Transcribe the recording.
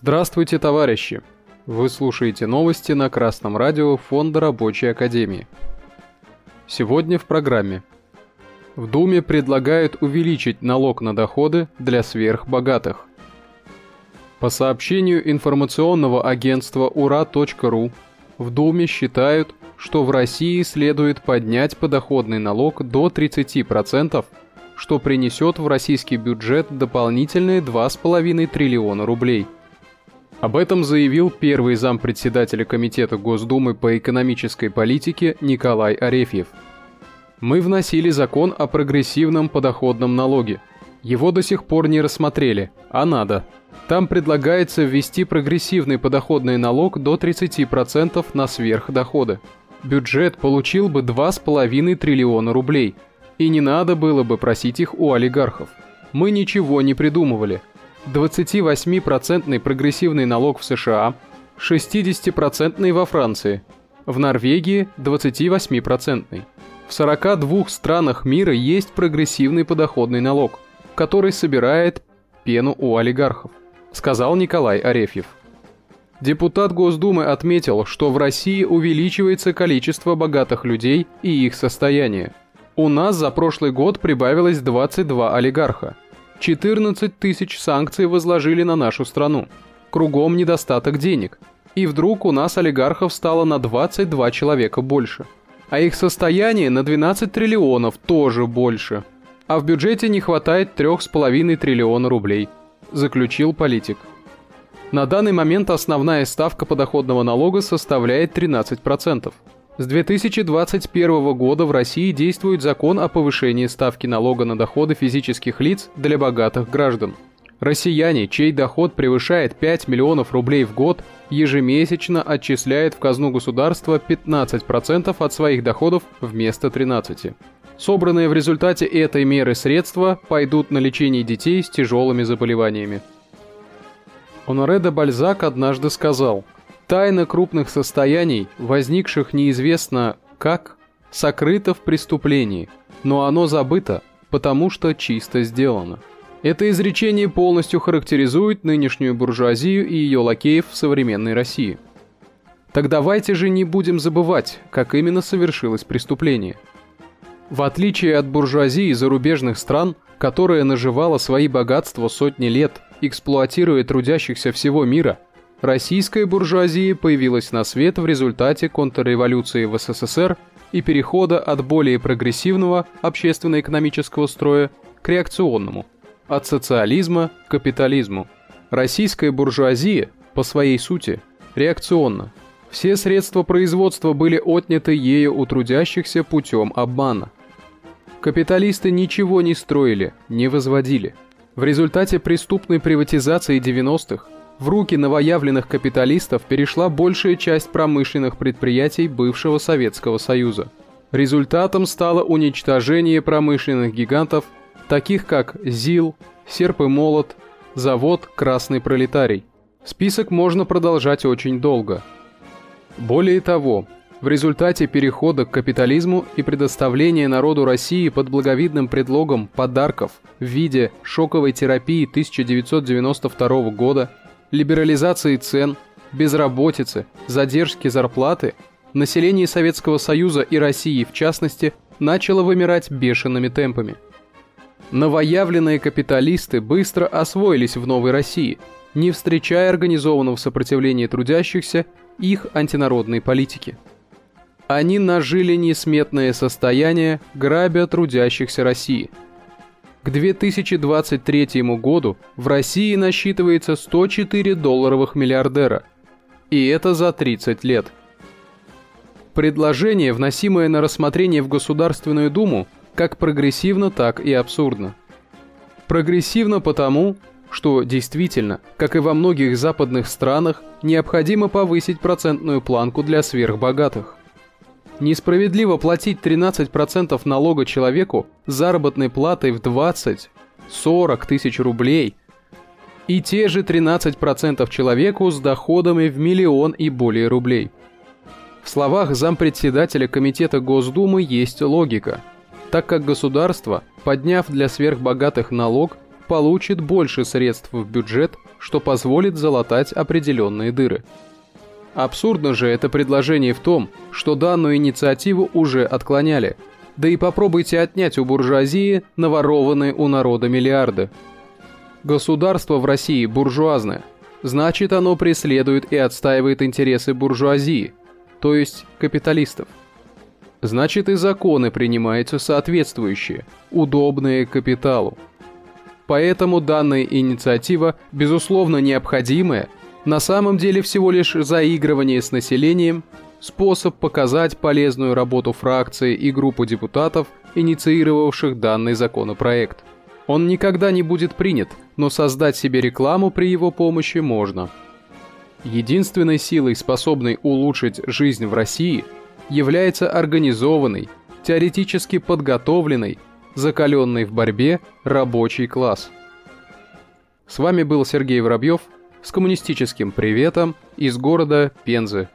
Здравствуйте, товарищи! Вы слушаете новости на Красном радио Фонда Рабочей Академии. Сегодня в программе. В Думе предлагают увеличить налог на доходы для сверхбогатых. По сообщению информационного агентства ура.ру, в Думе считают, что в России следует поднять подоходный налог до 30%, что принесет в российский бюджет дополнительные 2,5 триллиона рублей – об этом заявил первый зампредседателя Комитета Госдумы по экономической политике Николай Арефьев. Мы вносили закон о прогрессивном подоходном налоге. Его до сих пор не рассмотрели, а надо. Там предлагается ввести прогрессивный подоходный налог до 30% на сверхдоходы. Бюджет получил бы 2,5 триллиона рублей. И не надо было бы просить их у олигархов. Мы ничего не придумывали – 28% прогрессивный налог в США, 60% во Франции, в Норвегии 28%. В 42 странах мира есть прогрессивный подоходный налог, который собирает пену у олигархов, сказал Николай Арефьев. Депутат Госдумы отметил, что в России увеличивается количество богатых людей и их состояние. У нас за прошлый год прибавилось 22 олигарха – 14 тысяч санкций возложили на нашу страну. Кругом недостаток денег. И вдруг у нас олигархов стало на 22 человека больше. А их состояние на 12 триллионов тоже больше. А в бюджете не хватает 3,5 триллиона рублей, заключил политик. На данный момент основная ставка подоходного налога составляет 13%. С 2021 года в России действует закон о повышении ставки налога на доходы физических лиц для богатых граждан. Россияне, чей доход превышает 5 миллионов рублей в год, ежемесячно отчисляют в казну государства 15% от своих доходов вместо 13%. Собранные в результате этой меры средства пойдут на лечение детей с тяжелыми заболеваниями. Оноре Бальзак однажды сказал – Тайна крупных состояний, возникших неизвестно как, сокрыта в преступлении, но оно забыто, потому что чисто сделано. Это изречение полностью характеризует нынешнюю буржуазию и ее лакеев в современной России. Так давайте же не будем забывать, как именно совершилось преступление. В отличие от буржуазии зарубежных стран, которая наживала свои богатства сотни лет, эксплуатируя трудящихся всего мира – Российская буржуазия появилась на свет в результате контрреволюции в СССР и перехода от более прогрессивного общественно-экономического строя к реакционному, от социализма к капитализму. Российская буржуазия, по своей сути, реакционна. Все средства производства были отняты ею у трудящихся путем обмана. Капиталисты ничего не строили, не возводили. В результате преступной приватизации 90-х в руки новоявленных капиталистов перешла большая часть промышленных предприятий бывшего Советского Союза. Результатом стало уничтожение промышленных гигантов, таких как ЗИЛ, Серп и Молот, завод «Красный пролетарий». Список можно продолжать очень долго. Более того, в результате перехода к капитализму и предоставления народу России под благовидным предлогом подарков в виде шоковой терапии 1992 года либерализации цен, безработицы, задержки зарплаты, население Советского Союза и России в частности начало вымирать бешеными темпами. Новоявленные капиталисты быстро освоились в новой России, не встречая организованного сопротивления трудящихся их антинародной политики. Они нажили несметное состояние, грабя трудящихся России – к 2023 году в России насчитывается 104 долларовых миллиардера. И это за 30 лет. Предложение, вносимое на рассмотрение в Государственную Думу, как прогрессивно, так и абсурдно. Прогрессивно потому, что действительно, как и во многих западных странах, необходимо повысить процентную планку для сверхбогатых. Несправедливо платить 13% налога человеку с заработной платой в 20-40 тысяч рублей и те же 13% человеку с доходами в миллион и более рублей. В словах зампредседателя Комитета Госдумы есть логика, так как государство, подняв для сверхбогатых налог, получит больше средств в бюджет, что позволит залатать определенные дыры. Абсурдно же это предложение в том, что данную инициативу уже отклоняли. Да и попробуйте отнять у буржуазии наворованные у народа миллиарды. Государство в России буржуазное, значит оно преследует и отстаивает интересы буржуазии, то есть капиталистов. Значит и законы принимаются соответствующие, удобные капиталу. Поэтому данная инициатива, безусловно необходимая, на самом деле всего лишь заигрывание с населением, способ показать полезную работу фракции и группы депутатов, инициировавших данный законопроект. Он никогда не будет принят, но создать себе рекламу при его помощи можно. Единственной силой, способной улучшить жизнь в России, является организованный, теоретически подготовленный, закаленный в борьбе рабочий класс. С вами был Сергей Воробьев – с коммунистическим приветом из города Пензы.